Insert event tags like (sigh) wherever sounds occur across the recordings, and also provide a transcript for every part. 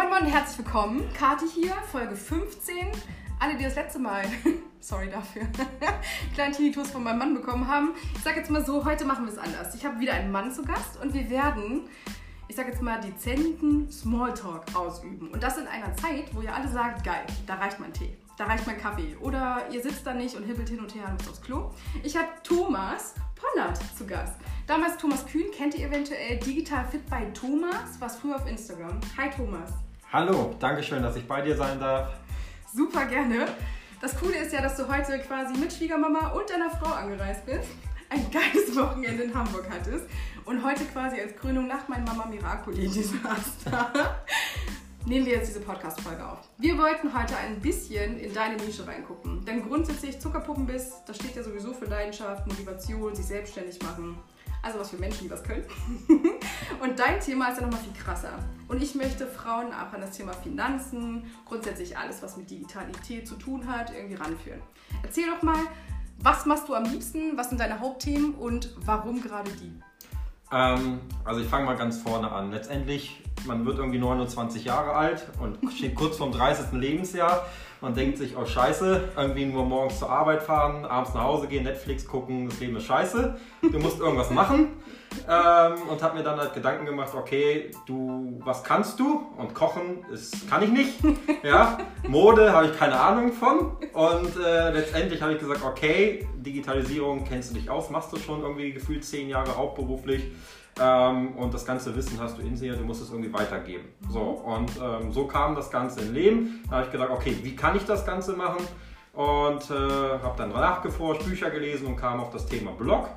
Moin Moin und herzlich willkommen. Kati hier, Folge 15. Alle, die das letzte Mal, (laughs) sorry dafür, (laughs) kleinen Tinnitus von meinem Mann bekommen haben. Ich sag jetzt mal so, heute machen wir es anders. Ich habe wieder einen Mann zu Gast und wir werden, ich sag jetzt mal, dezenten Smalltalk ausüben. Und das in einer Zeit, wo ihr alle sagt, geil, da reicht mein Tee, da reicht mein Kaffee. Oder ihr sitzt da nicht und hibbelt hin und her und muss aufs Klo. Ich habe Thomas Pollard zu Gast. Damals Thomas Kühn, kennt ihr eventuell Digital Fit bei Thomas, was früher auf Instagram. Hi Thomas. Hallo, danke schön, dass ich bei dir sein darf. Super gerne. Das Coole ist ja, dass du heute quasi mit Schwiegermama und deiner Frau angereist bist. Ein geiles (laughs) Wochenende in Hamburg hattest. Und heute quasi als Krönung nach meinem Mama Miracoli (laughs) Desaster nehmen wir jetzt diese Podcast-Folge auf. Wir wollten heute ein bisschen in deine Nische reingucken. Denn grundsätzlich Zuckerpuppen bist, das steht ja sowieso für Leidenschaft, Motivation, sich selbstständig machen. Also was für Menschen, die was können. (laughs) und dein Thema ist ja nochmal viel krasser. Und ich möchte Frauen auch an das Thema Finanzen, grundsätzlich alles, was mit Digitalität zu tun hat, irgendwie ranführen. Erzähl doch mal, was machst du am liebsten, was sind deine Hauptthemen und warum gerade die? Ähm, also ich fange mal ganz vorne an. Letztendlich, man wird irgendwie 29 Jahre alt und steht kurz vorm 30. Lebensjahr. Man denkt sich, oh scheiße, irgendwie nur morgens zur Arbeit fahren, abends nach Hause gehen, Netflix gucken, das Leben ist scheiße. Du musst irgendwas machen. Ähm, und habe mir dann halt Gedanken gemacht, okay, du, was kannst du? Und kochen ist, kann ich nicht. Ja, Mode habe ich keine Ahnung von. Und äh, letztendlich habe ich gesagt, okay, Digitalisierung kennst du dich aus, machst du schon irgendwie gefühlt zehn Jahre hauptberuflich. Ähm, und das ganze Wissen hast du in dir, du musst es irgendwie weitergeben. So, und ähm, so kam das Ganze in Leben. Da habe ich gedacht, okay, wie kann ich das Ganze machen? Und äh, habe dann nachgeforscht, Bücher gelesen und kam auf das Thema Blog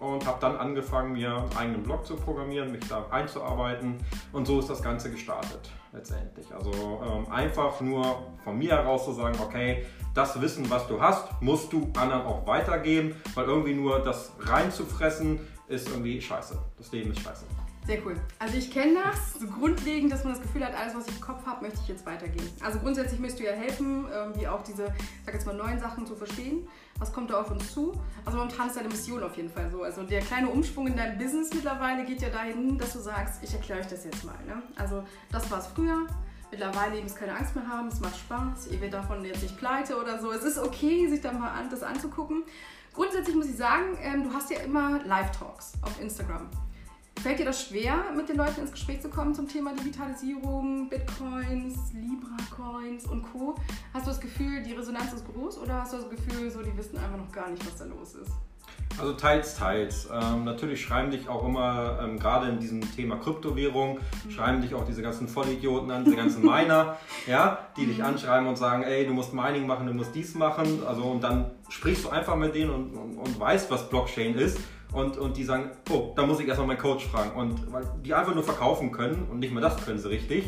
und habe dann angefangen, mir einen eigenen Blog zu programmieren, mich da einzuarbeiten und so ist das Ganze gestartet letztendlich. Also ähm, einfach nur von mir heraus zu sagen, okay, das Wissen, was du hast, musst du anderen auch weitergeben, weil irgendwie nur das reinzufressen ist irgendwie scheiße. Das Leben ist scheiße. Sehr cool. Also ich kenne das so grundlegend, dass man das Gefühl hat, alles, was ich im Kopf habe, möchte ich jetzt weitergeben. Also grundsätzlich möchtest du ja helfen, irgendwie auch diese, sag jetzt mal, neuen Sachen zu verstehen. Was kommt da auf uns zu? Also momentan ist deine Mission auf jeden Fall so. Also der kleine Umschwung in deinem Business mittlerweile geht ja dahin, dass du sagst, ich erkläre euch das jetzt mal. Ne? Also das war es früher. Mittlerweile ihr müsst keine Angst mehr haben, es macht Spaß, ihr werdet davon jetzt nicht pleite oder so. Es ist okay, sich da mal an, das anzugucken. Grundsätzlich muss ich sagen, ähm, du hast ja immer Live-Talks auf Instagram. Fällt dir das schwer, mit den Leuten ins Gespräch zu kommen zum Thema Digitalisierung, Bitcoins, Libra-Coins und Co.? Hast du das Gefühl, die Resonanz ist groß oder hast du das Gefühl, so die wissen einfach noch gar nicht, was da los ist? Also teils, teils. Ähm, natürlich schreiben dich auch immer, ähm, gerade in diesem Thema Kryptowährung, mhm. schreiben dich auch diese ganzen Vollidioten an, diese ganzen Miner, (laughs) ja, die dich anschreiben und sagen, ey, du musst Mining machen, du musst dies machen. Also und dann sprichst du einfach mit denen und, und, und weißt, was Blockchain ist und, und die sagen, oh, da muss ich erstmal meinen Coach fragen. Und weil die einfach nur verkaufen können und nicht mehr das können sie richtig.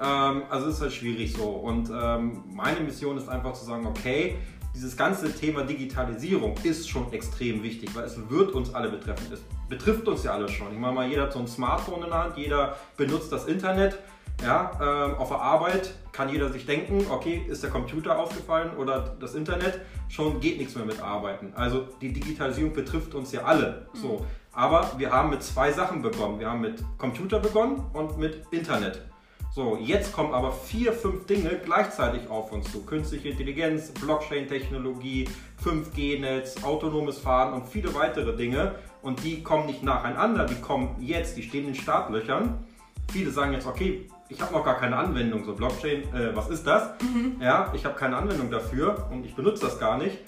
Ja. Ähm, also ist halt schwierig so. Und ähm, meine Mission ist einfach zu sagen, okay, dieses ganze Thema Digitalisierung ist schon extrem wichtig, weil es wird uns alle betreffen. Es betrifft uns ja alle schon. Ich meine mal, jeder hat so ein Smartphone in der Hand, jeder benutzt das Internet. Ja, ähm, auf der Arbeit kann jeder sich denken, okay, ist der Computer aufgefallen oder das Internet, schon geht nichts mehr mit Arbeiten. Also die Digitalisierung betrifft uns ja alle. Mhm. So. Aber wir haben mit zwei Sachen begonnen. Wir haben mit Computer begonnen und mit Internet. So, jetzt kommen aber vier, fünf Dinge gleichzeitig auf uns zu. Künstliche Intelligenz, Blockchain-Technologie, 5G-Netz, autonomes Fahren und viele weitere Dinge. Und die kommen nicht nacheinander, die kommen jetzt, die stehen in Startlöchern. Viele sagen jetzt, okay, ich habe noch gar keine Anwendung, so Blockchain, äh, was ist das? Mhm. Ja, ich habe keine Anwendung dafür und ich benutze das gar nicht.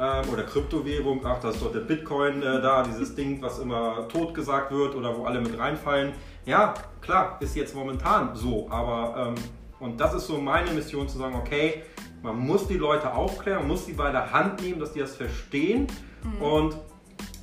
Ähm, oder Kryptowährung, ach, das ist doch der Bitcoin äh, da, dieses Ding, was immer tot gesagt wird oder wo alle mit reinfallen. Ja, klar, ist jetzt momentan so, aber ähm, und das ist so meine Mission zu sagen, okay, man muss die Leute aufklären, man muss sie bei der Hand nehmen, dass die das verstehen mhm. und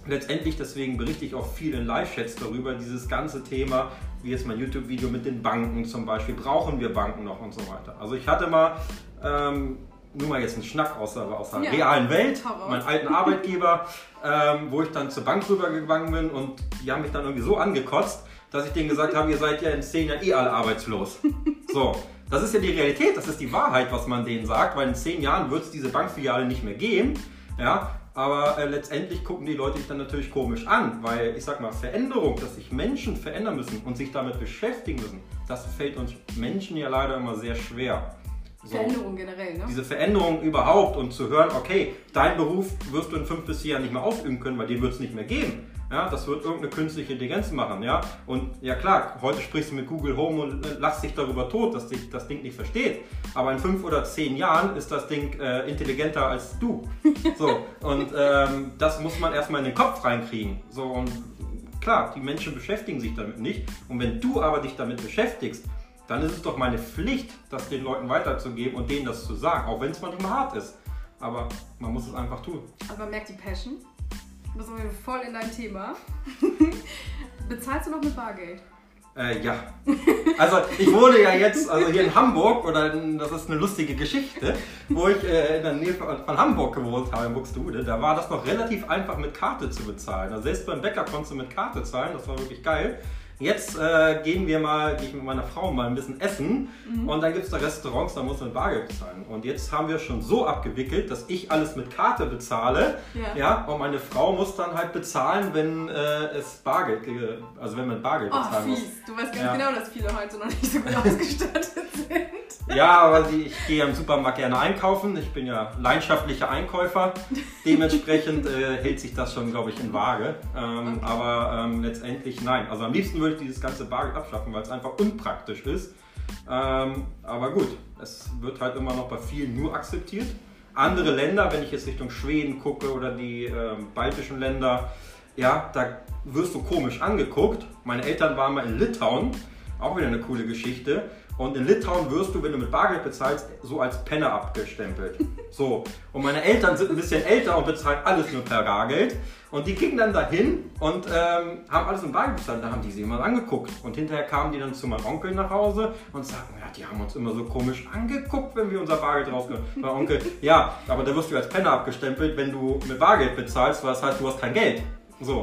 letztendlich deswegen berichte ich auch viel in Live-Chats darüber, dieses ganze Thema, wie jetzt mein YouTube-Video mit den Banken zum Beispiel, brauchen wir Banken noch und so weiter. Also ich hatte mal, ähm, nur mal jetzt einen Schnack aus der, aus der ja. realen Welt, meinen alten Arbeitgeber, ähm, wo ich dann zur Bank rübergegangen bin und die haben mich dann irgendwie so angekotzt, dass ich denen gesagt habe, ihr seid ja in zehn Jahren eh alle arbeitslos. (laughs) So, das ist ja die Realität, das ist die Wahrheit, was man denen sagt, weil in zehn Jahren wird es diese Bankfiliale nicht mehr geben. Ja, aber äh, letztendlich gucken die Leute dich dann natürlich komisch an, weil ich sag mal, Veränderung, dass sich Menschen verändern müssen und sich damit beschäftigen müssen, das fällt uns Menschen ja leider immer sehr schwer. So. Veränderung generell, ne? Diese Veränderung überhaupt und zu hören, okay, dein Beruf wirst du in fünf bis vier Jahren nicht mehr ausüben können, weil den wird es nicht mehr geben. Ja, das wird irgendeine künstliche Intelligenz machen, ja. Und ja klar, heute sprichst du mit Google Home und äh, lachst dich darüber tot, dass dich das Ding nicht versteht. Aber in fünf oder zehn Jahren ist das Ding äh, intelligenter als du. (laughs) So, und ähm, das muss man erstmal in den Kopf reinkriegen. So, und klar, die Menschen beschäftigen sich damit nicht. Und wenn du aber dich damit beschäftigst, dann ist es doch meine Pflicht, das den Leuten weiterzugeben und denen das zu sagen, auch wenn es manchmal hart ist. Aber man muss es einfach tun. Also man merkt die Passion. Da sind wir voll in dein Thema. (laughs) Bezahlst du noch mit Bargeld? Äh, ja. Also ich wohne ja jetzt also hier in Hamburg oder in, das ist eine lustige Geschichte, wo ich äh, in der Nähe von, von, Hamburg gewohnt habe, in Buxtehude. Da war das noch relativ einfach mit Karte zu bezahlen. Also selbst beim Bäcker konntest du mit Karte zahlen, das war wirklich geil. Jetzt äh, gehen wir mal, gehe ich mit meiner Frau mal ein bisschen essen mhm. und dann gibt es da Restaurants, da muss man Bargeld bezahlen. Und jetzt haben wir schon so abgewickelt, dass ich alles mit Karte bezahle, ja, ja und meine Frau muss dann halt bezahlen, wenn äh, es Bargeld, also wenn man Bargeld oh, bezahlen fies. muss. Du weißt ganz ja. genau, dass viele heute noch nicht so gut (laughs) ausgestattet sind. Ja, aber ich gehe im Supermarkt gerne einkaufen. Ich bin ja leidenschaftlicher Einkäufer. (laughs) Dementsprechend äh, hält sich das schon, glaube ich, in Waage. Ähm, okay. Aber ähm, letztendlich nein. Also am liebsten würde dieses ganze Bargeld abschaffen, weil es einfach unpraktisch ist. Ähm, aber gut, es wird halt immer noch bei vielen nur akzeptiert. Andere Länder, wenn ich jetzt Richtung Schweden gucke oder die äh, baltischen Länder, ja, da wirst du komisch angeguckt. Meine Eltern waren mal in Litauen, auch wieder eine coole Geschichte. Und in Litauen wirst du, wenn du mit Bargeld bezahlst, so als Penner abgestempelt. (laughs) So. Und meine Eltern sind ein bisschen älter und bezahlen alles nur per Bargeld. Und die gingen dann dahin und ähm, haben alles in Bargeld bezahlt. Da haben die sie immer angeguckt. Und hinterher kamen die dann zu meinem Onkel nach Hause und sagten, ja, die haben uns immer so komisch angeguckt, wenn wir unser Bargeld rausgehen. Mein Onkel, ja, aber da wirst du als Penner abgestempelt, wenn du mit Bargeld bezahlst, was heißt, du hast kein Geld. So.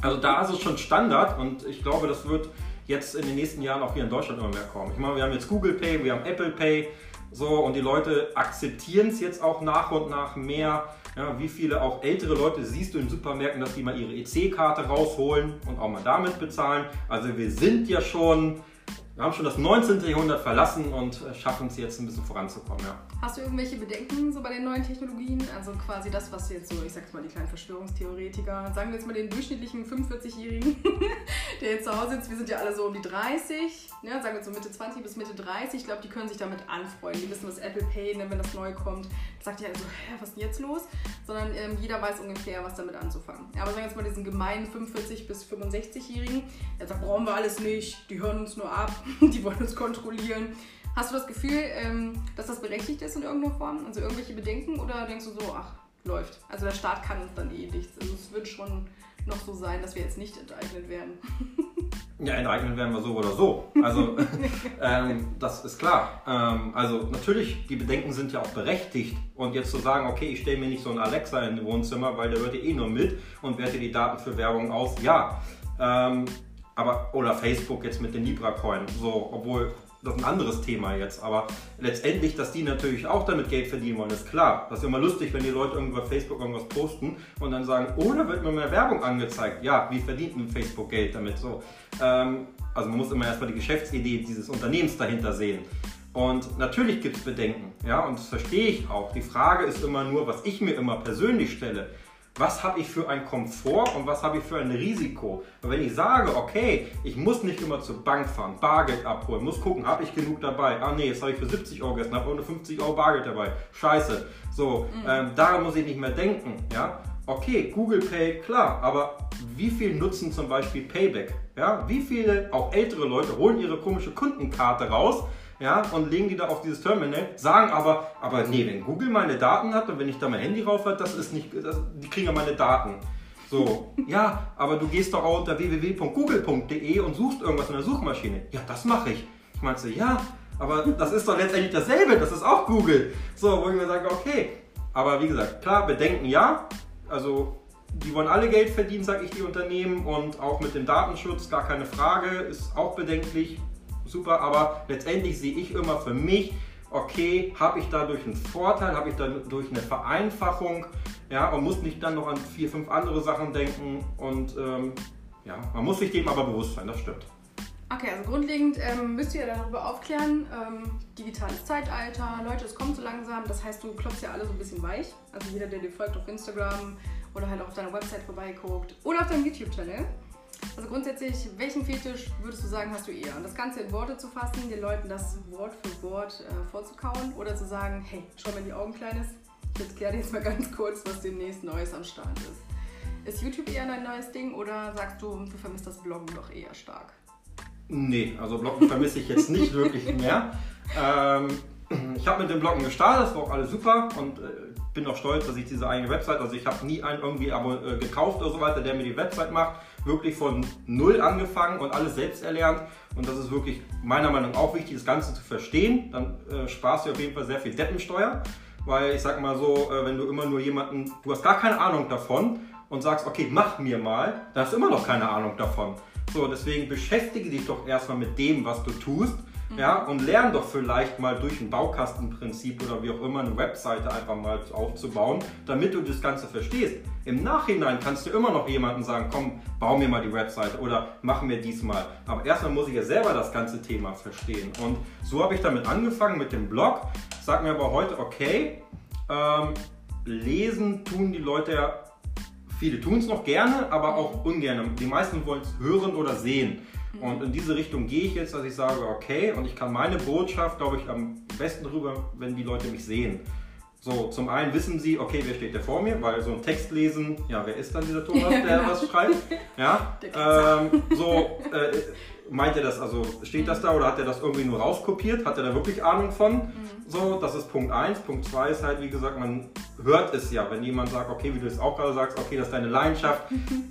Also da ist es schon Standard und ich glaube, das wird jetzt in den nächsten Jahren auch hier in Deutschland immer mehr kommen. Ich meine, wir haben jetzt Google Pay, wir haben Apple Pay, so und die Leute akzeptieren es jetzt auch nach und nach mehr. Ja, wie viele auch ältere Leute siehst du in Supermärkten, dass die mal ihre EC-Karte rausholen und auch mal damit bezahlen. Also wir sind ja schon wir haben schon das 19. Jahrhundert verlassen und äh, schaffen es jetzt ein bisschen voranzukommen. Ja. Hast du irgendwelche Bedenken so bei den neuen Technologien? Also quasi das, was jetzt so, ich sag's mal, die kleinen Verschwörungstheoretiker, sagen wir jetzt mal den durchschnittlichen 45-Jährigen, (laughs) der jetzt zu Hause sitzt, wir sind ja alle so um die 30, ne, sagen wir so Mitte 20 bis Mitte 30, ich glaube, die können sich damit anfreunden. Die wissen, was Apple Pay, ne, wenn das neu kommt, sagt ja so, hä, was ist denn jetzt los? Sondern ähm, jeder weiß ungefähr, was damit anzufangen. Aber sagen wir jetzt mal diesen gemeinen 45 bis 65-Jährigen, der sagt, brauchen wir alles nicht, die hören uns nur ab (laughs) die wollen uns kontrollieren. Hast du das Gefühl, ähm, dass das berechtigt ist in irgendeiner Form? Also irgendwelche Bedenken oder denkst du so, ach, läuft? Also der Staat kann uns dann eh nichts. Also es wird schon noch so sein, dass wir jetzt nicht enteignet werden. Ja, enteignet werden wir so oder so. Also (laughs) ähm, das ist klar. Ähm, also natürlich, die Bedenken sind ja auch berechtigt. Und jetzt zu sagen, okay, ich stelle mir nicht so einen Alexa in den Wohnzimmer, weil der hört ja eh nur mit und werte die Daten für Werbung aus. Ja, ähm, aber, oder Facebook jetzt mit den Libra-Coin, so, obwohl das ist ein anderes Thema jetzt, aber letztendlich, dass die natürlich auch damit Geld verdienen wollen, ist klar. Das ist immer lustig, wenn die Leute irgendwo auf Facebook irgendwas posten und dann sagen, oh, da wird mir mehr Werbung angezeigt. Ja, wie verdient ein Facebook Geld damit? So, ähm, also man muss immer erstmal die Geschäftsidee dieses Unternehmens dahinter sehen. Und natürlich gibt es Bedenken, ja, und das verstehe ich auch. Die Frage ist immer nur, was ich mir immer persönlich stelle was habe ich für ein Komfort und was habe ich für ein Risiko. Und wenn ich sage, okay, ich muss nicht immer zur Bank fahren, Bargeld abholen, muss gucken, habe ich genug dabei? Ah nee, jetzt habe ich für 70 Euro gestern, habe nur 50 Euro Bargeld dabei. Scheiße. So, mhm. ähm, daran muss ich nicht mehr denken. Ja? Okay, Google Pay, klar, aber wie viel nutzen zum Beispiel Payback? Ja? Wie viele, auch ältere Leute, holen ihre komische Kundenkarte raus? Ja, und legen die da auf dieses Terminal, sagen aber, aber nee, wenn Google meine Daten hat und wenn ich da mein Handy rauf hat, das ist nicht, das, die kriegen ja meine Daten. So, (laughs) ja, aber du gehst doch auch unter www.google.de und suchst irgendwas in der Suchmaschine. Ja, das mache ich. Ich meinte, ja, aber das ist doch letztendlich dasselbe, das ist auch Google. So, wo ich mir sage, okay, aber wie gesagt, klar, Bedenken ja, also die wollen alle Geld verdienen, sage ich die Unternehmen und auch mit dem Datenschutz, gar keine Frage, ist auch bedenklich, super, aber letztendlich sehe ich immer für mich, okay, habe ich dadurch einen Vorteil, habe ich dadurch eine Vereinfachung, ja, und muss nicht dann noch an vier, fünf andere Sachen denken und ähm, ja, man muss sich dem aber bewusst sein, das stimmt. Okay, also grundlegend ähm, müsst ihr darüber aufklären, ähm, digitales Zeitalter, Leute, es kommt so langsam, das heißt, du klopfst ja alle so ein bisschen weich. Also jeder, der dir folgt auf Instagram oder halt auch auf deiner Website vorbeiguckt oder auf deinem YouTube-Channel. Also grundsätzlich, welchen Fetisch würdest du sagen, hast du eher? Und das Ganze in Worte zu fassen, den Leuten das Wort für Wort äh, vorzukauen oder zu sagen, hey, schau mir in die Augen, Kleines, ich erkläre dir jetzt mal ganz kurz, was demnächst Neues am Start ist. Ist YouTube eher dein neues Ding oder sagst du, du vermisst das Bloggen doch eher stark? Nee, also Bloggen vermisse ich jetzt nicht wirklich mehr. Ähm, ich habe mit dem Bloggen gestartet, das war auch alles super und äh, bin auch stolz, dass ich diese eigene Website, also ich habe nie einen irgendwie äh, gekauft oder so weiter, der mir die Website macht. Wirklich von null angefangen und alles selbst erlernt. Und das ist wirklich meiner Meinung nach auch wichtig, das Ganze zu verstehen. Dann äh, sparst du auf jeden Fall sehr viel Deppensteuer. Weil ich sag mal so, äh, wenn du immer nur jemanden, du hast gar keine Ahnung davon und sagst, okay, mach mir mal, dann hast du immer noch keine Ahnung davon. So, deswegen beschäftige dich doch erstmal mit dem, was du tust. Mhm. Ja, und lern doch vielleicht mal durch ein Baukastenprinzip oder wie auch immer eine Webseite einfach mal aufzubauen, damit du das Ganze verstehst. Im Nachhinein kannst du immer noch jemandem sagen, komm, bau mir mal die Webseite oder mach mir diesmal. Aber erstmal muss ich ja selber das ganze Thema verstehen. Und so habe ich damit angefangen mit dem Blog. Sag mir aber heute, okay, ähm, lesen tun die Leute ja Viele tun es noch gerne, aber auch ungern. Die meisten wollen es hören oder sehen. Und in diese Richtung gehe ich jetzt, dass ich sage, okay, und ich kann meine Botschaft, glaube ich, am besten rüber, wenn die Leute mich sehen. So, zum einen wissen sie, okay, wer steht da vor mir, weil so ein Text lesen, ja, wer ist dann dieser Thomas, (laughs) der genau. was schreibt? Ja, ähm, so, äh, meint er das, also steht das da oder hat er das irgendwie nur rauskopiert? Hat er da wirklich Ahnung von? Mhm. So, das ist Punkt 1. Punkt 2 ist halt, wie gesagt, man hört es ja, wenn jemand sagt, okay, wie du es auch gerade sagst, okay, das ist deine Leidenschaft,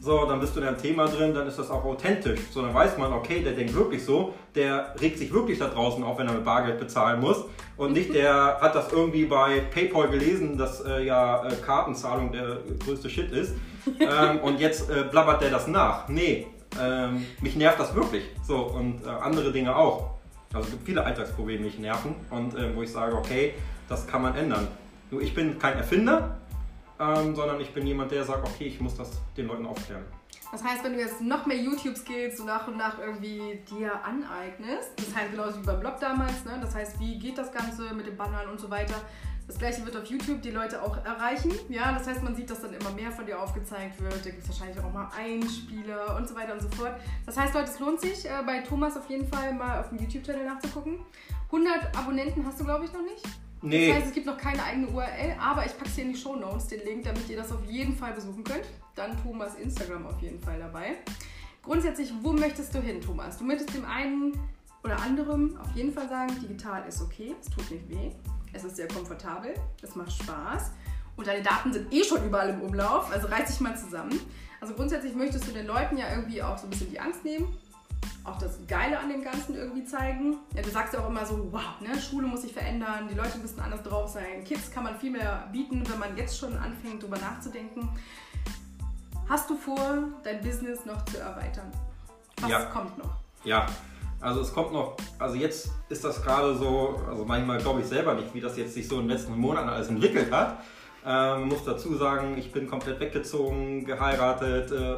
so, dann bist du in einem Thema drin, dann ist das auch authentisch. So, dann weiß man, okay, der denkt wirklich so, der regt sich wirklich da draußen auf, wenn er mit Bargeld bezahlen muss und nicht der hat das irgendwie bei PayPal gelesen, dass äh, ja äh, Kartenzahlung der größte Shit ist (laughs) ähm, und jetzt äh, blabbert der das nach. Nee, ähm, mich nervt das wirklich. So, und äh, andere Dinge auch. Also es gibt viele Alltagsprobleme, die mich nerven und äh, wo ich sage, okay, das kann man ändern. Nur ich bin kein Erfinder, ähm, sondern ich bin jemand, der sagt, okay, ich muss das den Leuten aufklären. Das heißt, wenn du jetzt noch mehr YouTube-Skills so nach und nach irgendwie dir aneignest, das heißt genauso wie beim Blog damals, ne? das heißt, wie geht das Ganze mit den Bannern und so weiter, das gleiche wird auf YouTube die Leute auch erreichen. Ja, das heißt, man sieht, dass dann immer mehr von dir aufgezeigt wird. Da gibt es wahrscheinlich auch mal Einspieler und so weiter und so fort. Das heißt, Leute, es lohnt sich, äh, bei Thomas auf jeden Fall mal auf dem YouTube-Channel nachzugucken. 100 Abonnenten hast du, glaube ich, noch nicht. Nee. Das heißt, es gibt noch keine eigene URL, aber ich packe es hier in die Show Notes, den Link, damit ihr das auf jeden Fall besuchen könnt. Dann Thomas Instagram auf jeden Fall dabei. Grundsätzlich, wo möchtest du hin, Thomas? Du möchtest dem einen oder anderem auf jeden Fall sagen, digital ist okay, es tut nicht weh es ist sehr komfortabel, es macht Spaß und deine Daten sind eh schon überall im Umlauf, also reiß dich mal zusammen. Also grundsätzlich möchtest du den Leuten ja irgendwie auch so ein bisschen die Angst nehmen, auch das Geile an dem Ganzen irgendwie zeigen. Ja, du sagst ja auch immer so, wow, ne, Schule muss sich verändern, die Leute müssen anders drauf sein. Kids kann man viel mehr bieten, wenn man jetzt schon anfängt, darüber nachzudenken. Hast du vor, dein Business noch zu erweitern? Was ja. kommt noch? Ja, also es kommt noch, also jetzt ist das gerade so, also manchmal glaube ich selber nicht, wie das jetzt sich so in den letzten Monaten alles entwickelt hat. Ähm, muss dazu sagen, ich bin komplett weggezogen, geheiratet, äh,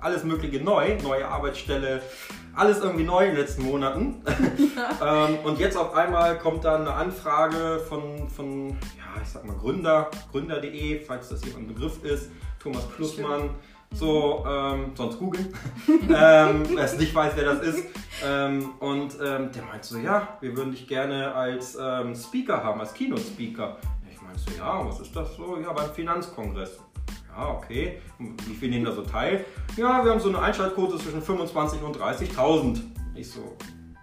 alles mögliche neu, neue Arbeitsstelle, alles irgendwie neu in den letzten Monaten. Ja. (laughs) ähm, und jetzt auf einmal kommt dann eine Anfrage von, von ja, ich sag mal Gründer, gründer.de, falls das hier ein Begriff ist, Thomas Plussmann. Stimmt so, ähm, sonst googeln, (laughs) ähm, wer es nicht weiß, wer das ist. Ähm, und ähm, der meinte so, ja, wir würden dich gerne als ähm, Speaker haben, als Keynote-Speaker. Ich meinte so, ja, was ist das so? Ja, beim Finanzkongress. Ja, okay. Und wie viel nehmen da so teil? Ja, wir haben so eine Einschaltquote zwischen 25 und 30.000. Ich so,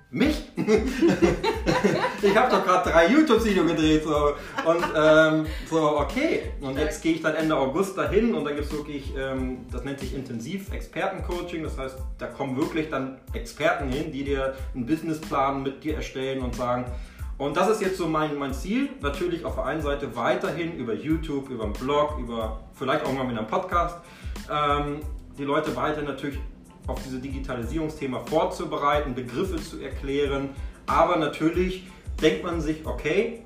mich? (laughs) ich habe doch gerade drei YouTube-Videos gedreht. So. Und ähm, so, okay. Und jetzt gehe ich dann Ende August dahin und da gibt es wirklich, ähm, das nennt sich Intensiv-Experten-Coaching. Das heißt, da kommen wirklich dann Experten hin, die dir einen Businessplan mit dir erstellen und sagen, und das ist jetzt so mein, mein Ziel. Natürlich auf der einen Seite weiterhin über YouTube, über einen Blog, über vielleicht auch mal mit einem Podcast, ähm, die Leute weiter natürlich auf dieses Digitalisierungsthema vorzubereiten, Begriffe zu erklären. Aber natürlich denkt man sich, okay,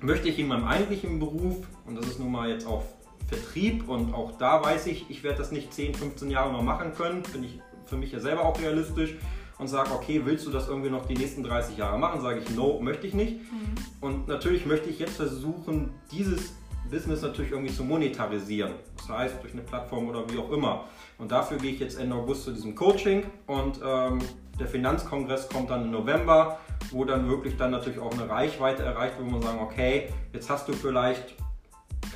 möchte ich in meinem eigentlichen Beruf, und das ist nun mal jetzt auch Vertrieb und auch da weiß ich, ich werde das nicht 10, 15 Jahre noch machen können, bin ich für mich ja selber auch realistisch und sage, okay, willst du das irgendwie noch die nächsten 30 Jahre machen? Sage ich, no, möchte ich nicht. Mhm. Und natürlich möchte ich jetzt versuchen, dieses Business natürlich irgendwie zu monetarisieren. Das heißt, durch eine Plattform oder wie auch immer. Und dafür gehe ich jetzt Ende August zu diesem Coaching und ähm, der Finanzkongress kommt dann im November, wo dann wirklich dann natürlich auch eine Reichweite erreicht wird, wo man sagen, okay, jetzt hast du vielleicht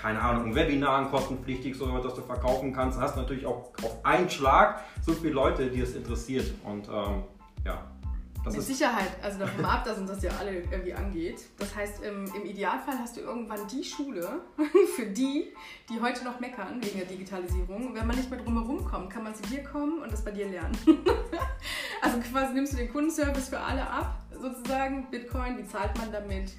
keine Ahnung, ein Webinar, ein kostenpflichtig, so das du verkaufen kannst, hast natürlich auch auf einen Schlag so viele Leute, die es interessiert. Und ähm, ja, das Mit Sicherheit, also davon ab, dass uns das ja alle irgendwie angeht. Das heißt, im, im, Idealfall hast du irgendwann die Schule (laughs) für die, die heute noch meckern wegen der Digitalisierung. Wenn man nicht mehr drumherum kommt, kann man zu dir kommen und das bei dir lernen. (laughs) also quasi nimmst du den Kundenservice für alle ab, sozusagen. Bitcoin, wie zahlt man damit?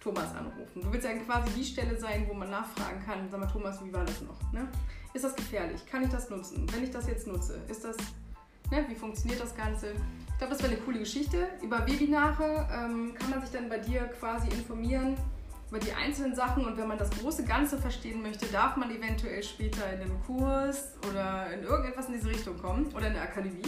Thomas anrufen. Du willst ja quasi die Stelle sein, wo man nachfragen kann, sag mal Thomas, wie war das noch? Ne? Ist das gefährlich? Kann ich das nutzen? Wenn ich das jetzt nutze, ist das, ne? wie funktioniert das Ganze? Ich glaube, das wäre eine coole Geschichte. Über Webinare ähm, kann man sich dann bei dir quasi informieren über die einzelnen Sachen und wenn man das große Ganze verstehen möchte, darf man eventuell später in einem Kurs oder in irgendetwas in diese Richtung kommen oder in der Akademie.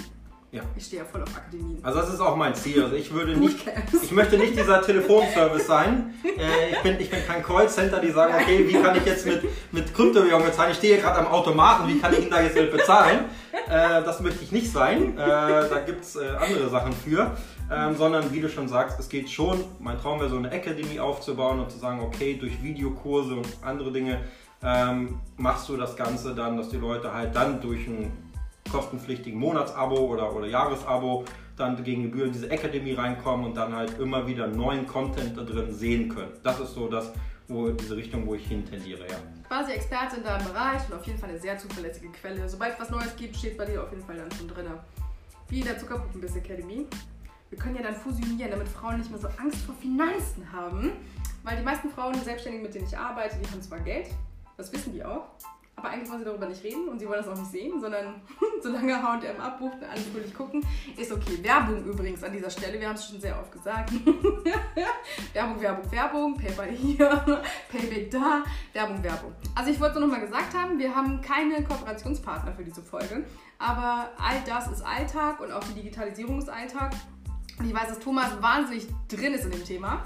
Ja. Ich stehe ja voll auf Akademien. Also das ist auch mein Ziel. Also ich würde nicht, ich möchte nicht dieser Telefonservice sein. Äh, ich, bin, ich bin kein Callcenter, die sagen, okay, wie kann ich jetzt mit, mit Kryptowährungen bezahlen? Ich stehe gerade am Automaten, wie kann ich Ihnen da jetzt mit bezahlen? Äh, das möchte ich nicht sein. Äh, da gibt es äh, andere Sachen für. Ähm, sondern wie du schon sagst, es geht schon, mein Traum wäre so eine Academy aufzubauen und zu sagen, okay, durch Videokurse und andere Dinge ähm, machst du das Ganze dann, dass die Leute halt dann durch ein kostenpflichtigen Monatsabo oder, oder Jahresabo dann gegen Gebühren in diese Academy reinkommen und dann halt immer wieder neuen Content da drin sehen können. Das ist so das, wo diese Richtung, wo ich hintendiere, ja. Quasi Experte in deinem Bereich und auf jeden Fall eine sehr zuverlässige Quelle. Sobald es was Neues gibt, steht bei dir auf jeden Fall dann schon drin. Wie in der Zuckerpuppenbiss Academy. Wir können ja dann fusionieren, damit Frauen nicht mehr so Angst vor Finanzen haben. Weil die meisten Frauen, Selbstständigen, mit denen ich arbeite, die haben zwar Geld, das wissen die auch, aber eigentlich wollen sie darüber nicht reden und sie wollen das auch nicht sehen, sondern (laughs) solange H&M abbucht und alles fröhlich gucken, ist okay. Werbung übrigens an dieser Stelle, wir haben es schon sehr oft gesagt. (laughs) Werbung, Werbung, Werbung, Paypal hier, (laughs) Payback da, Werbung, Werbung. Also ich wollte nur noch mal gesagt haben, wir haben keine Kooperationspartner für diese Folge, aber all das ist Alltag und auch die Digitalisierung ist Alltag. Und ich weiß, dass Thomas wahnsinnig drin ist in dem Thema.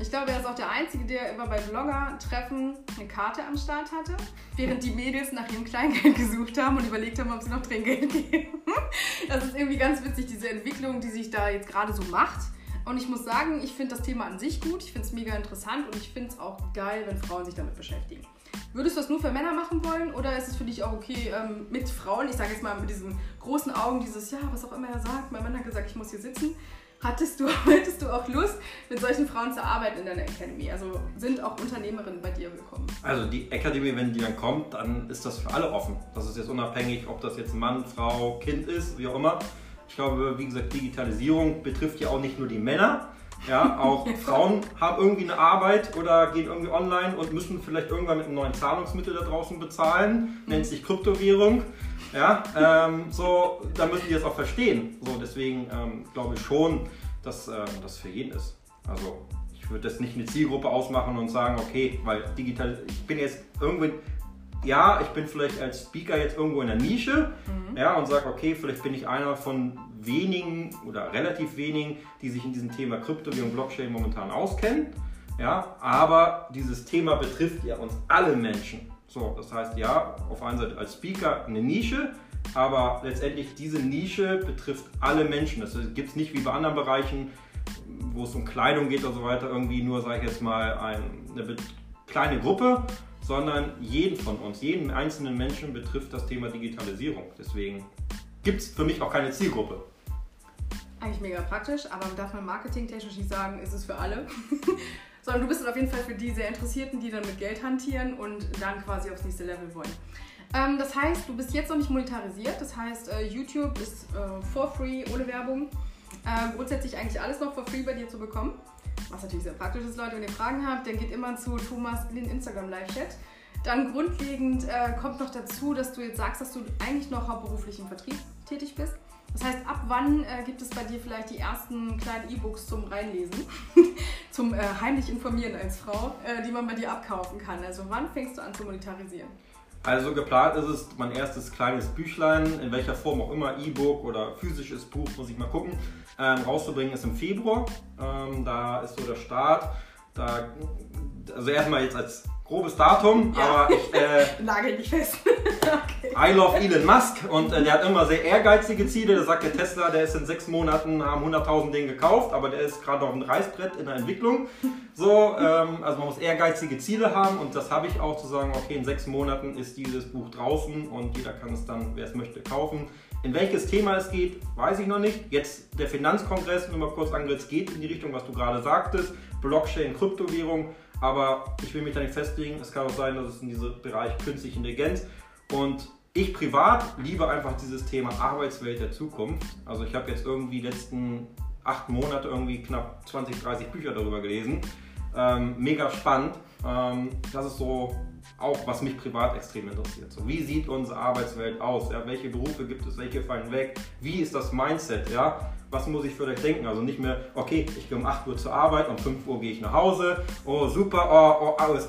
Ich glaube, er ist auch der Einzige, der immer bei Blogger-Treffen eine Karte am Start hatte, während die Mädels nach ihrem Kleingeld (laughs) gesucht haben und überlegt haben, ob sie noch Trinkgeld geben. (laughs) Das ist irgendwie ganz witzig, diese Entwicklung, die sich da jetzt gerade so macht. Und ich muss sagen, ich finde das Thema an sich gut, ich finde es mega interessant und ich finde es auch geil, wenn Frauen sich damit beschäftigen. Würdest du das nur für Männer machen wollen oder ist es für dich auch okay ähm, mit Frauen? Ich sage jetzt mal mit diesen großen Augen, dieses, ja, was auch immer er sagt. Mein Mann hat gesagt, ich muss hier sitzen. Hattest du, (laughs) hättest du auch Lust, mit solchen Frauen zu arbeiten in deiner Academy? Also sind auch Unternehmerinnen bei dir willkommen? Also die Academy, wenn die dann kommt, dann ist das für alle offen. Das ist jetzt unabhängig, ob das jetzt Mann, Frau, Kind ist, wie auch immer. Ich glaube, wie gesagt, Digitalisierung betrifft ja auch nicht nur die Männer. Ja, auch (laughs) Frauen haben irgendwie eine Arbeit oder gehen irgendwie online und müssen vielleicht irgendwann mit einem neuen Zahlungsmittel da draußen bezahlen. Nennt sich Kryptowährung. Ja, ähm, so, da müssen die das auch verstehen. So, deswegen ähm, glaube ich schon, dass ähm, das für jeden ist. Also ich würde das nicht eine Zielgruppe ausmachen und sagen, okay, weil digital, ich bin jetzt irgendwie, ja, ich bin vielleicht als Speaker jetzt irgendwo in der Nische, mhm. ja, und sage, okay, vielleicht bin ich einer von wenigen oder relativ wenigen, die sich in diesem Thema Kryptowährung, Blockchain momentan auskennen. Ja, aber dieses Thema betrifft ja uns alle Menschen. So, das heißt ja, auf einer Seite als Speaker eine Nische, aber letztendlich diese Nische betrifft alle Menschen. Das gibt es nicht wie bei anderen Bereichen, wo es um Kleidung geht oder so weiter, irgendwie nur, sage ich jetzt mal, eine kleine Gruppe, sondern jeden von uns, jeden einzelnen Menschen betrifft das Thema Digitalisierung. Deswegen gibt es für mich auch keine Zielgruppe. Eigentlich mega praktisch, aber darf man marketingtechnisch nicht sagen, ist es für alle. (laughs) sondern du bist auf jeden Fall für die sehr Interessierten, die dann mit Geld hantieren und dann quasi aufs nächste Level wollen. Ähm, das heißt, du bist jetzt noch nicht monetarisiert, das heißt, äh, YouTube ist äh, for free, ohne Werbung. Äh, grundsätzlich eigentlich alles noch for free bei dir zu bekommen. Was natürlich sehr praktisch ist, Leute, wenn ihr Fragen habt, dann geht immer zu Thomas in den Instagram Live-Chat. Dann grundlegend äh, kommt noch dazu, dass du jetzt sagst, dass du eigentlich noch hauptberuflich im Vertrieb tätig bist. Das heißt, ab wann äh, gibt es bei dir vielleicht die ersten kleinen E-Books zum Reinlesen, (laughs) zum äh, heimlich informieren als Frau, äh, die man bei dir abkaufen kann? Also wann fängst du an zu monetarisieren? Also geplant ist es mein erstes kleines Büchlein, in welcher Form auch immer, E-Book oder physisches Buch, muss ich mal gucken, ähm, rauszubringen ist im Februar. Ähm, da ist so der Start. Da, also erstmal jetzt als grobes Datum, ja. aber ich äh, (laughs) nagel nicht fest. (laughs) okay. I love Elon Musk und äh, der hat immer sehr ehrgeizige Ziele. Da sagt der Tesla, der ist in sechs Monaten, haben 100.000 Dinge gekauft, aber der ist gerade auf einem Reißbrett in der Entwicklung. So, ähm, also man muss ehrgeizige Ziele haben und das habe ich auch zu sagen, okay, in sechs Monaten ist dieses Buch draußen und jeder kann es dann, wer es möchte, kaufen. In welches Thema es geht, weiß ich noch nicht. Jetzt der Finanzkongress, nur mal kurz angeritzt, geht in die Richtung, was du gerade sagtest. Blockchain, Kryptowährung aber ich will mich da nicht festlegen. Es kann auch sein, dass es in diesem Bereich künstliche Intelligenz und ich privat liebe einfach dieses Thema Arbeitswelt der Zukunft. Also ich habe jetzt irgendwie die letzten acht Monate irgendwie knapp 20, 30 Bücher darüber gelesen. Ähm, mega spannend. Ähm, das ist so auch, was mich privat extrem interessiert. So, wie sieht unsere Arbeitswelt aus? Ja? Welche Berufe gibt es? Welche fallen weg? Wie ist das Mindset? Ja? Was muss ich vielleicht denken? Also nicht mehr, okay, ich gehe um 8 Uhr zur Arbeit, um 5 Uhr gehe ich nach Hause. Oh, super, oh, oh, alles,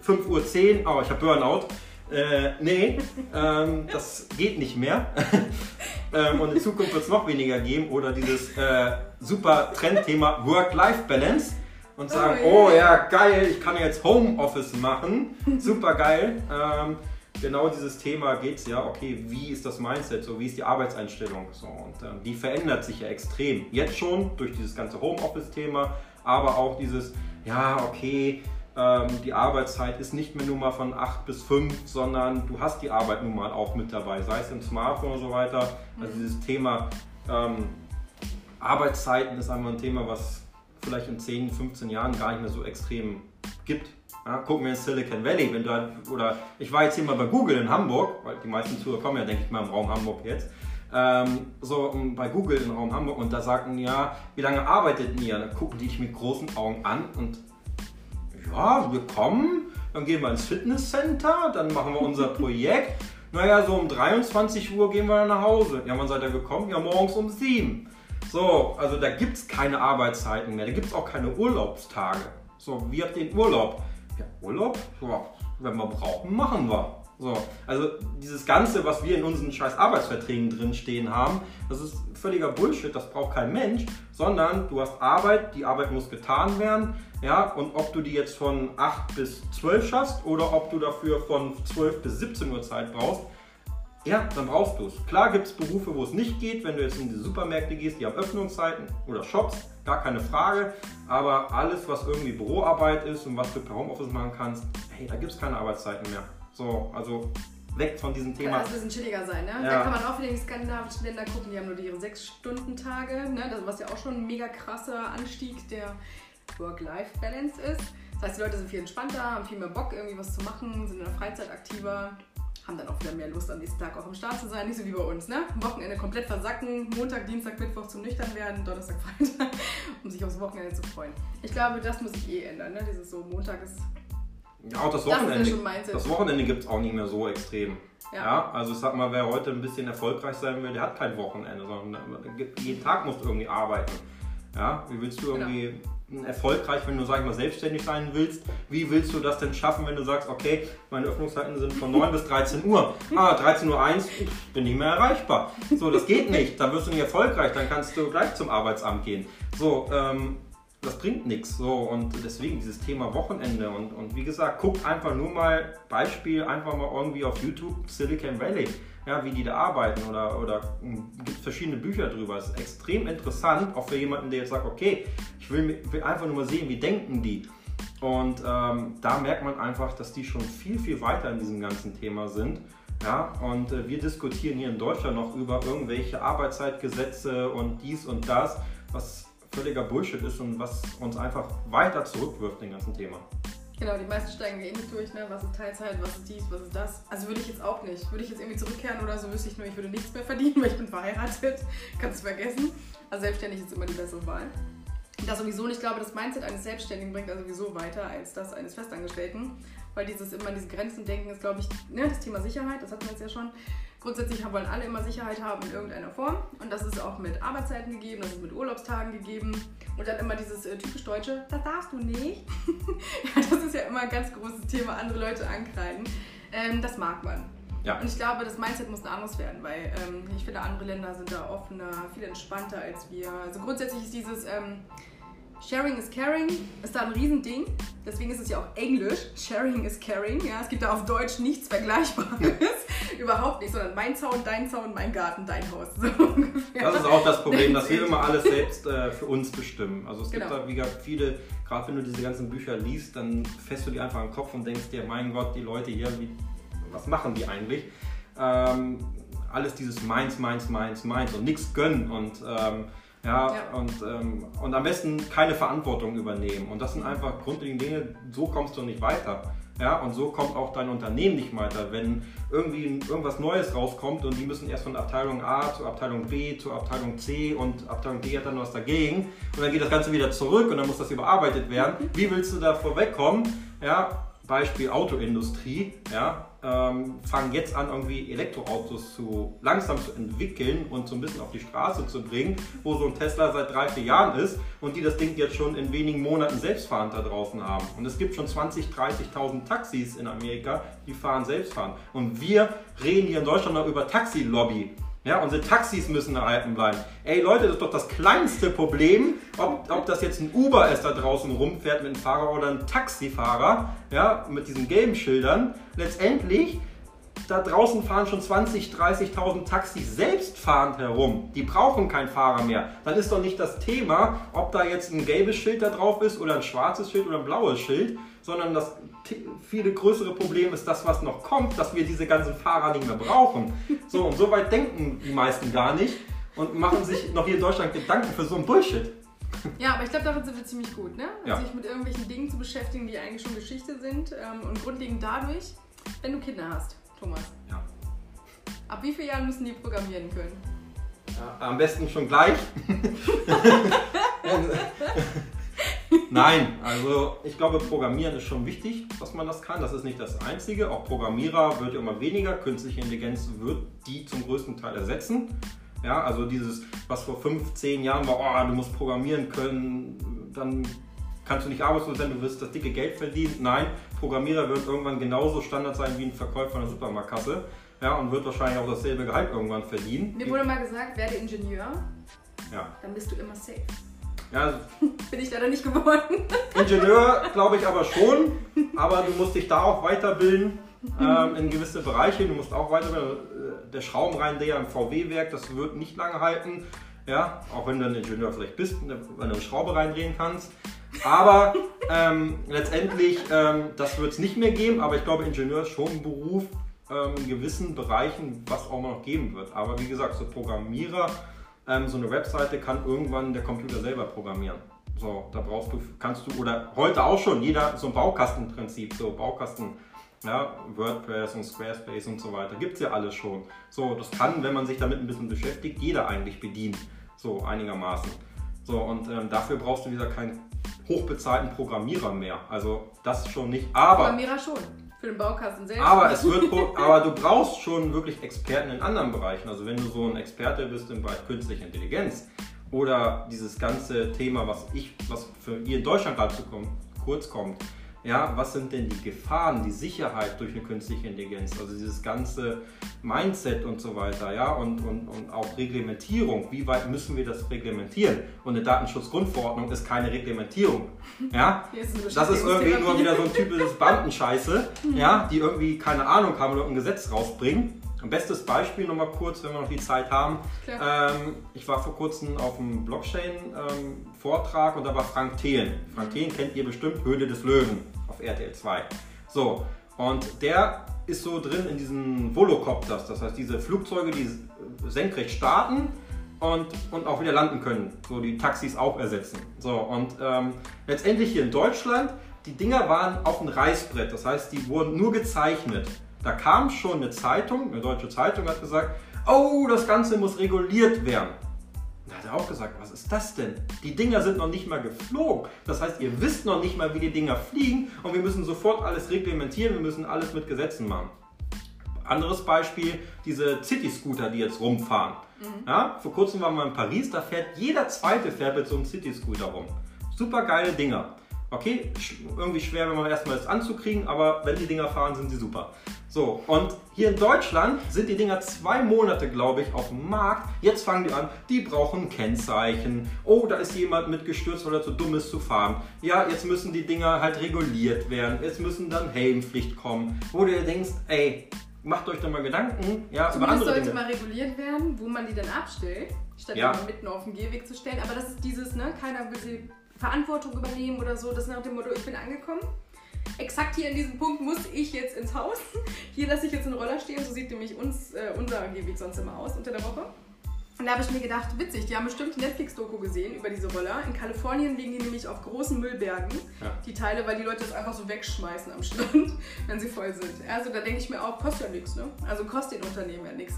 5 Uhr 10, oh, ich habe Burnout. Äh, nee, ähm, das geht nicht mehr. (laughs) ähm, und in Zukunft wird es noch weniger geben. Oder dieses äh, super Trendthema Work-Life-Balance und sagen, oh, oh ja, geil, ich kann jetzt Homeoffice machen. (laughs) Super geil. Ähm, genau dieses Thema geht es ja, okay, wie ist das Mindset, so wie ist die Arbeitseinstellung so und ähm, die verändert sich ja extrem. Jetzt schon durch dieses ganze Homeoffice-Thema, aber auch dieses, ja, okay, ähm, die Arbeitszeit ist nicht mehr nur mal von 8 bis 5, sondern du hast die Arbeit nun mal auch mit dabei, sei es im Smartphone und so weiter. Also mhm. dieses Thema ähm, Arbeitszeiten ist einfach ein Thema, was vielleicht in 10, 15 Jahren gar nicht mehr so extrem gibt. Ja, gucken wir in Silicon Valley, wenn du, oder ich war jetzt hier mal bei Google in Hamburg, weil die meisten Zuhörer kommen ja, denke ich mal, im Raum Hamburg jetzt. Ähm, so bei Google im Raum Hamburg und da sagten ja, wie lange arbeitet ihr? Da gucken die dich mit großen Augen an und ja, wir kommen, dann gehen wir ins Fitnesscenter, dann machen wir unser Projekt. (laughs) Naja, so um 23 Uhr gehen wir dann nach Hause. Ja, wann seid ihr gekommen? Ja, morgens um 7. So, also da gibt es keine Arbeitszeiten mehr, da gibt es auch keine Urlaubstage. So, wie habt ihr den Urlaub? Ja, Urlaub? Ja, wenn wir brauchen, machen wir. So, also dieses Ganze, was wir in unseren scheiß Arbeitsverträgen drin stehen haben, das ist völliger Bullshit, das braucht kein Mensch, sondern du hast Arbeit, die Arbeit muss getan werden, ja, und ob du die jetzt von 8 bis 12 schaffst oder ob du dafür von 12 bis 17 Uhr Zeit brauchst, ja, dann brauchst du es. Klar gibt es Berufe, wo es nicht geht, wenn du jetzt in die Supermärkte gehst, die haben Öffnungszeiten oder Shops, gar keine Frage. Aber alles, was irgendwie Büroarbeit ist und was du per Homeoffice machen kannst, hey, da gibt es keine Arbeitszeiten mehr. So, also weg von diesem Thema. Kann das ein bisschen chilliger sein, ne? Ja. Da kann man auch wieder in die skandinavischen Länder gucken, die haben nur ihre 6-Stunden-Tage, ne? Das, was ja auch schon ein mega krasser Anstieg der Work-Life-Balance ist. Das heißt, die Leute sind viel entspannter, haben viel mehr Bock, irgendwie was zu machen, sind in der Freizeit aktiver haben dann auch wieder mehr Lust, am nächsten Tag auch am Start zu sein. Nicht so wie bei uns, ne? Wochenende komplett versacken, Montag, Dienstag, Mittwoch zum Nüchtern werden, Donnerstag, (laughs) Freitag, um sich aufs Wochenende zu freuen. Ich glaube, das muss sich eh ändern, ne? Dieses so Montag ist. Ja, auch das Wochenende. Das, das Wochenende gibt es auch nicht mehr so extrem. Ja. ja. also ich sag mal, wer heute ein bisschen erfolgreich sein will, der hat kein Wochenende, sondern jeden Tag musst du irgendwie arbeiten. Ja, wie willst du genau. irgendwie genau erfolgreich, wenn du, sag ich mal, selbstständig sein willst. Wie willst du das denn schaffen, wenn du sagst, okay, meine Öffnungszeiten sind von 9 bis 13 Uhr. Ah, 13.01 Uhr bin nicht mehr erreichbar. So, das geht nicht. Dann wirst du nicht erfolgreich, dann kannst du gleich zum Arbeitsamt gehen. So, ähm, das bringt nichts. So, und deswegen dieses Thema Wochenende. Und, und wie gesagt, guckt einfach nur mal Beispiel, einfach mal irgendwie auf YouTube Silicon Valley ja, wie die da arbeiten oder, oder gibt verschiedene Bücher drüber. Es ist extrem interessant, auch für jemanden, der jetzt sagt, okay, ich will, will einfach nur mal sehen, wie denken die. Und ähm, da merkt man einfach, dass die schon viel, viel weiter in diesem ganzen Thema sind. Ja, und äh, wir diskutieren hier in Deutschland noch über irgendwelche Arbeitszeitgesetze und dies und das, was völliger Bullshit ist und was uns einfach weiter zurückwirft, den ganzen Thema. Genau, die meisten steigen eh nicht durch, ne? Was ist Teilzeit, was ist dies, was ist das? Also würde ich jetzt auch nicht. Würde ich jetzt irgendwie zurückkehren oder so, wüsste ich nur, ich würde nichts mehr verdienen, (laughs) weil ich bin verheiratet. Kannst du vergessen. Also selbstständig ist immer die bessere Wahl. Das sowieso nicht, ich glaube, das Mindset eines Selbstständigen bringt also sowieso weiter als das eines Festangestellten. Weil dieses immer diese Grenzen denken ist, glaube ich, ne, das Thema Sicherheit, das hatten wir jetzt ja schon. Grundsätzlich wollen alle immer Sicherheit haben in irgendeiner Form. Und das ist auch mit Arbeitszeiten gegeben, das ist mit Urlaubstagen gegeben. Und dann immer dieses äh, typisch Deutsche, das darfst du nicht. (laughs) ja, das ist ja immer ein ganz großes Thema, andere Leute ankreiden. Ähm, das mag man. Ja. Und ich glaube, das Mindset muss ein anderes werden, weil ähm, ich finde, andere Länder sind da offener, viel entspannter als wir. Also grundsätzlich ist dieses ähm, Sharing is Caring ist da ein Riesending. Deswegen ist es ja auch Englisch. Sharing is Caring. Ja, es gibt da auf Deutsch nichts Vergleichbares. (laughs) Überhaupt nicht, sondern mein Zaun, dein Zaun, mein Garten, dein Haus. So. Das ist auch das Problem, dass wir immer alles selbst äh, für uns bestimmen. Also es gibt Genau. da wie gesagt viele, gerade wenn du diese ganzen Bücher liest, dann fässt du die einfach am Kopf und denkst dir, mein Gott, die Leute hier, wie, was machen die eigentlich? Ähm, alles dieses Meins, Meins, Meins, Meins und nichts gönnen und ähm, ja, Ja. Und, ähm, und am besten keine Verantwortung übernehmen. Und das sind einfach grundlegende Dinge, so kommst du nicht weiter. Ja, und so kommt auch dein Unternehmen nicht weiter. Wenn irgendwie irgendwas Neues rauskommt und die müssen erst von Abteilung A zur Abteilung B zur Abteilung C und Abteilung D hat dann was dagegen und dann geht das Ganze wieder zurück und dann muss das überarbeitet werden. Wie willst du da vorwegkommen? Ja, Beispiel Autoindustrie, ja, ähm, fangen jetzt an, irgendwie Elektroautos zu langsam zu entwickeln und so ein bisschen auf die Straße zu bringen, wo so ein Tesla seit drei, vier Jahren ist und die das Ding jetzt schon in wenigen Monaten selbstfahrend da draußen haben. Und es gibt schon 20.000, 30.000 Taxis in Amerika, die fahren selbstfahrend. Und wir reden hier in Deutschland noch über Taxilobby. Ja, unsere Taxis müssen erhalten bleiben. Ey Leute, das ist doch das kleinste Problem, ob, ob das jetzt ein Uber ist, da draußen rumfährt mit einem Fahrer oder ein Taxifahrer, ja, mit diesen gelben Schildern. Letztendlich, da draußen fahren schon 20.000, 30.000 Taxis selbstfahrend herum. Die brauchen keinen Fahrer mehr. Dann ist doch nicht das Thema, ob da jetzt ein gelbes Schild da drauf ist oder ein schwarzes Schild oder ein blaues Schild, sondern das viele größere Problem ist das, was noch kommt, dass wir diese ganzen Fahrer nicht mehr brauchen. So, und so weit denken die meisten gar nicht und machen sich noch hier in Deutschland Gedanken für so ein Bullshit. Ja, aber ich glaube, darin sind wir ziemlich gut, ne? Ja. Sich mit irgendwelchen Dingen zu beschäftigen, die eigentlich schon Geschichte sind. Ähm, und grundlegend dadurch, wenn du Kinder hast, Thomas. Ja. Ab wie vielen Jahren müssen die programmieren können? Ja, am besten schon gleich. (laughs) (laughs) (laughs) Nein, also ich glaube, Programmieren ist schon wichtig, dass man das kann. Das ist nicht das Einzige. Auch Programmierer wird ja immer weniger. Künstliche Intelligenz wird die zum größten Teil ersetzen. Ja, also dieses, was vor fünf, zehn Jahren war, oh, du musst programmieren können, dann kannst du nicht arbeitslos sein, du wirst das dicke Geld verdienen. Nein, Programmierer wird irgendwann genauso Standard sein wie ein Verkäufer in der Supermarktkasse. Ja, und wird wahrscheinlich auch dasselbe Gehalt irgendwann verdienen. Mir wurde mal gesagt, werde Ingenieur, Ja, dann bist du immer safe. Ja (laughs) Bin ich leider nicht geworden. Ingenieur (laughs) glaube ich aber schon, aber du musst dich da auch weiterbilden ähm, in gewisse Bereiche. Du musst auch weiterbilden. Äh, Der Schraubenreindreher im VW-Werk, das wird nicht lange halten. Ja, auch wenn du ein Ingenieur vielleicht bist, wenn du eine Schraube reindrehen kannst. Aber ähm, letztendlich, ähm, das wird es nicht mehr geben, aber ich glaube, Ingenieur ist schon ein Beruf ähm, in gewissen Bereichen, was auch noch geben wird. Aber wie gesagt, so Programmierer, ähm, so eine Webseite kann irgendwann der Computer selber programmieren. So, da brauchst du, kannst du, oder heute auch schon, jeder so ein Baukastenprinzip, so Baukasten, ja, WordPress und Squarespace und so weiter, gibt es ja alles schon. So, das kann, wenn man sich damit ein bisschen beschäftigt, jeder eigentlich bedienen, so einigermaßen. So, und ähm, dafür brauchst du, wie gesagt, keinen hochbezahlten Programmierer mehr. Also, das schon nicht, aber. Programmierer schon. Für den Baukasten selbst. Aber es wird, aber du brauchst schon wirklich Experten in anderen Bereichen. Also wenn du so ein Experte bist im Bereich künstliche Intelligenz oder dieses ganze Thema, was ich, was für ihr in Deutschland gerade zu kom- kurz kommt, ja, was sind denn die Gefahren, die Sicherheit durch eine künstliche Intelligenz? Also dieses ganze Mindset und so weiter, ja, und, und, und auch Reglementierung. Wie weit müssen wir das reglementieren? Und eine Datenschutzgrundverordnung ist keine Reglementierung, ja. (laughs) Das ist irgendwie nur wieder so ein typisches Bandenscheiße, ja, die irgendwie keine Ahnung haben oder ein Gesetz rausbringen. Ein bestes Beispiel nochmal kurz, wenn wir noch die Zeit haben. Ähm, ich war vor kurzem auf einem Blockchain-Vortrag und da war Frank Thelen. Frank Thelen kennt ihr bestimmt, Höhle des Löwen RTL 2. So, und der ist so drin in diesen Volocopters, das heißt diese Flugzeuge, die senkrecht starten und, und auch wieder landen können. So die Taxis auch ersetzen. So, und ähm, letztendlich hier in Deutschland, die Dinger waren auf dem Reißbrett, das heißt, die wurden nur gezeichnet. Da kam schon eine Zeitung, eine deutsche Zeitung hat gesagt, oh, das Ganze muss reguliert werden. Da hat er auch gesagt, was ist das denn? Die Dinger sind noch nicht mal geflogen. Das heißt, ihr wisst noch nicht mal, wie die Dinger fliegen und wir müssen sofort alles reglementieren, wir müssen alles mit Gesetzen machen. Anderes Beispiel, diese City-Scooter, die jetzt rumfahren. Ja, vor kurzem waren wir in Paris, da fährt jeder zweite fährt mit so einem City-Scooter rum. Super geile Dinger. Okay, irgendwie schwer, wenn man erstmal das anzukriegen, aber wenn die Dinger fahren, sind sie super. So, und hier in Deutschland sind die Dinger zwei Monate, glaube ich, auf dem Markt. Jetzt fangen die an, die brauchen Kennzeichen. Oh, da ist jemand mitgestürzt, weil er zu dumm ist zu fahren. Ja, jetzt müssen die Dinger halt reguliert werden. Jetzt müssen dann Helmpflicht kommen. Wo du dir denkst, ey, macht euch doch mal Gedanken ja, über andere sollte Dinge. mal reguliert werden, wo man die dann abstellt, statt ja. die mitten auf den Gehweg zu stellen. Aber das ist dieses, ne, keiner will die Verantwortung übernehmen oder so. Das ist nach dem Motto, ich bin angekommen exakt hier in diesem Punkt muss ich jetzt ins Haus. Hier lasse ich jetzt einen Roller stehen, so sieht nämlich uns, äh, unser Gehweg sonst immer aus unter der Woche. Und da habe ich mir gedacht, witzig, die haben bestimmt Netflix-Doku gesehen über diese Roller. In Kalifornien liegen die nämlich auf großen Müllbergen, ja. die Teile, weil die Leute das einfach so wegschmeißen am Strand, (laughs) wenn sie voll sind. Also da denke ich mir auch, kostet ja nichts, ne? Also kostet den Unternehmen ja nichts.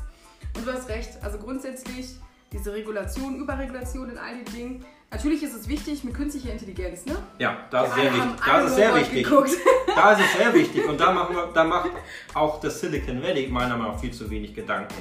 Und du hast recht, also grundsätzlich diese Regulation, Überregulation in all den Dingen, Natürlich ist es wichtig mit künstlicher Intelligenz, ne? Ja, das ist sehr wichtig. Das ist sehr wichtig. (laughs) Da ist es sehr wichtig. Und da, machen wir, da macht auch das Silicon Valley meiner Meinung nach viel zu wenig Gedanken.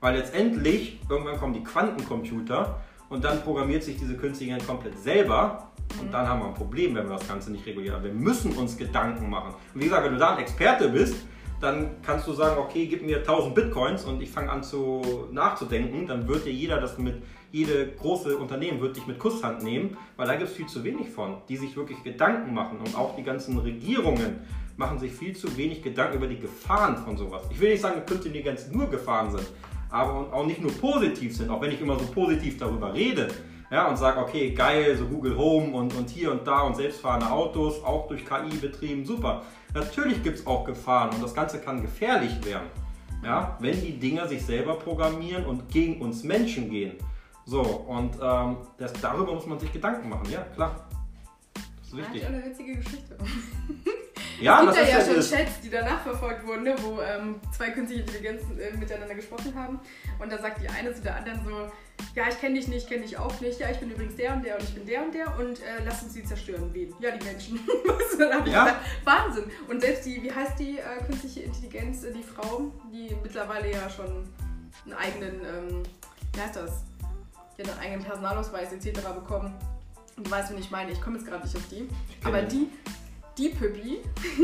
Weil letztendlich, irgendwann kommen die Quantencomputer und dann programmiert sich diese künstliche Intelligenz komplett selber. Und mhm. dann haben wir ein Problem, wenn wir das Ganze nicht regulieren. Wir müssen uns Gedanken machen. Und wie gesagt, wenn du da ein Experte bist, dann kannst du sagen, okay, gib mir 1000 Bitcoins und ich fange an zu nachzudenken, dann wird dir jeder das mit, jede große Unternehmen wird dich mit Kusshand nehmen, weil da gibt es viel zu wenig von, die sich wirklich Gedanken machen und auch die ganzen Regierungen machen sich viel zu wenig Gedanken über die Gefahren von sowas. Ich will nicht sagen, dass künstliche Intelligenz nur Gefahren sind, aber auch nicht nur positiv sind, auch wenn ich immer so positiv darüber rede ja, und sage, okay, geil, so Google Home und, und hier und da und selbstfahrende Autos, auch durch KI betrieben, super. Natürlich gibt es auch Gefahren und das Ganze kann gefährlich werden, ja, wenn die Dinger sich selber programmieren und gegen uns Menschen gehen. So, und ähm, das, darüber muss man sich Gedanken machen, ja, klar. Das ist wichtig. Das ist eine witzige Geschichte. (laughs) Ja, es gibt ja, ja schon Chats, die danach verfolgt wurden, ne, wo ähm, zwei künstliche Intelligenzen äh, miteinander gesprochen haben. Und da sagt die eine zu der anderen so, ja, ich kenne dich nicht, kenne dich auch nicht. Ja, ich bin übrigens der und der und ich bin der und der und äh, lass uns sie zerstören. Wen? Ja, die Menschen. (laughs) ja. Wahnsinn. Und selbst die, wie heißt die äh, künstliche Intelligenz, äh, die Frau, die mittlerweile ja schon einen eigenen, ähm, wie heißt das? Die hat einen eigenen Personalausweis etc. bekommen. Und du weißt, wen ich meine. Ich komme jetzt gerade nicht auf die. Aber die die Püppi,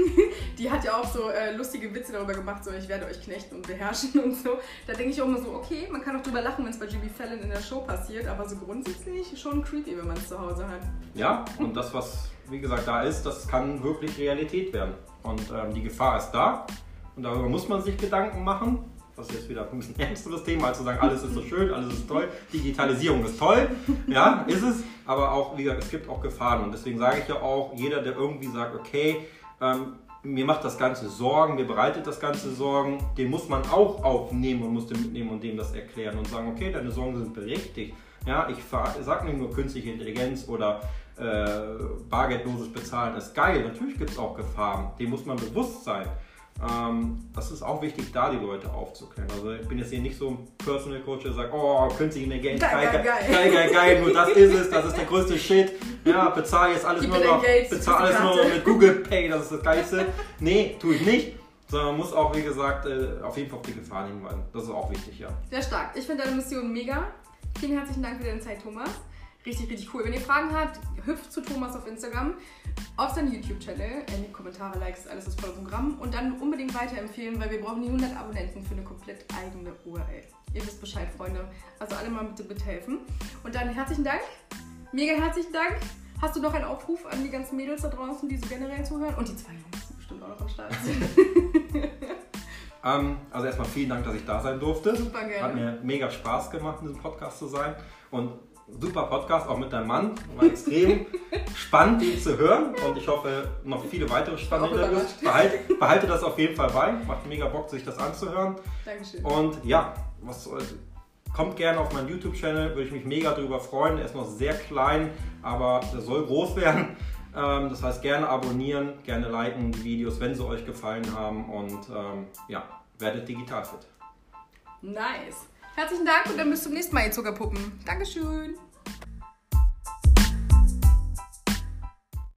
(laughs) die hat ja auch so äh, lustige Witze darüber gemacht, so ich werde euch knechten und beherrschen (laughs) und so. Da denke ich auch immer so, okay, man kann auch drüber lachen, wenn es bei Jimmy Fallon in der Show passiert, aber so grundsätzlich schon creepy, wenn man es zu Hause hat. Ja, und das, was wie gesagt da ist, das kann wirklich Realität werden. Und ähm, die Gefahr ist da und darüber muss man sich Gedanken machen das ist jetzt wieder ein bisschen ernsteres Thema, als zu sagen, alles ist so schön, alles ist toll, Digitalisierung ist toll, ja, ist es, aber auch, wie gesagt, es gibt auch Gefahren und deswegen sage ich ja auch, jeder, der irgendwie sagt, okay, ähm, mir macht das Ganze Sorgen, mir bereitet das Ganze Sorgen, den muss man auch aufnehmen und muss den mitnehmen und dem das erklären und sagen, okay, deine Sorgen sind berechtigt. Ja, ich sage nicht nur künstliche Intelligenz oder äh, bargeldloses Bezahlen ist geil. Natürlich gibt es auch Gefahren, dem muss man bewusst sein. Ähm, das ist auch wichtig, da die Leute aufzuklären. Also ich bin jetzt hier nicht so ein Personal Coach, der sagt, oh, künstliche Intelligenz, geil, geil, geil, geil, geil, geil, nur das ist es, das ist der größte (laughs) Shit. Ja, bezahle jetzt alles nur noch, bezahl alles nur noch mit Google Pay, das ist das Geilste. Nee, tue ich nicht. Sondern man muss auch, wie gesagt, äh, auf jeden Fall auf die Gefahren hinweisen. Das ist auch wichtig, ja. Sehr stark. Ich finde deine Mission mega. Vielen herzlichen Dank für deine Zeit, Thomas. Richtig, richtig cool. Wenn ihr Fragen habt, hüpft zu Thomas auf Instagram, auf seinen YouTube-Channel, in die Kommentare, Likes, alles ist voll Programm und dann unbedingt weiterempfehlen, weil wir brauchen die 100 Abonnenten für eine komplett eigene URL. Ihr wisst Bescheid, Freunde. Also alle mal bitte mithelfen. Und dann herzlichen Dank, mega herzlichen Dank. Hast du noch einen Aufruf an die ganzen Mädels da draußen, die so generell zuhören? Und die zwei Jungs, die bestimmt auch noch am Start sind. (laughs) (laughs) ähm, also erstmal vielen Dank, dass ich da sein durfte. Super gerne. Hat mir mega Spaß gemacht, in diesem Podcast zu sein. Und super Podcast, auch mit deinem Mann. War extrem (laughs) spannend, ihn zu hören. Und ich hoffe, noch viele weitere spannende Interviews. Behalte, behalte das auf jeden Fall bei. Macht mega Bock, sich das anzuhören. Dankeschön. Und ja, was soll, kommt gerne auf meinen YouTube-Channel. Würde ich mich mega darüber freuen. Er ist noch sehr klein, aber der soll groß werden. Ähm, das heißt, gerne abonnieren, gerne liken die Videos, wenn sie euch gefallen haben. Und ähm, ja, werdet digital fit. Nice. Herzlichen Dank und dann bis zum nächsten Mal, ihr Zuckerpuppen. Dankeschön.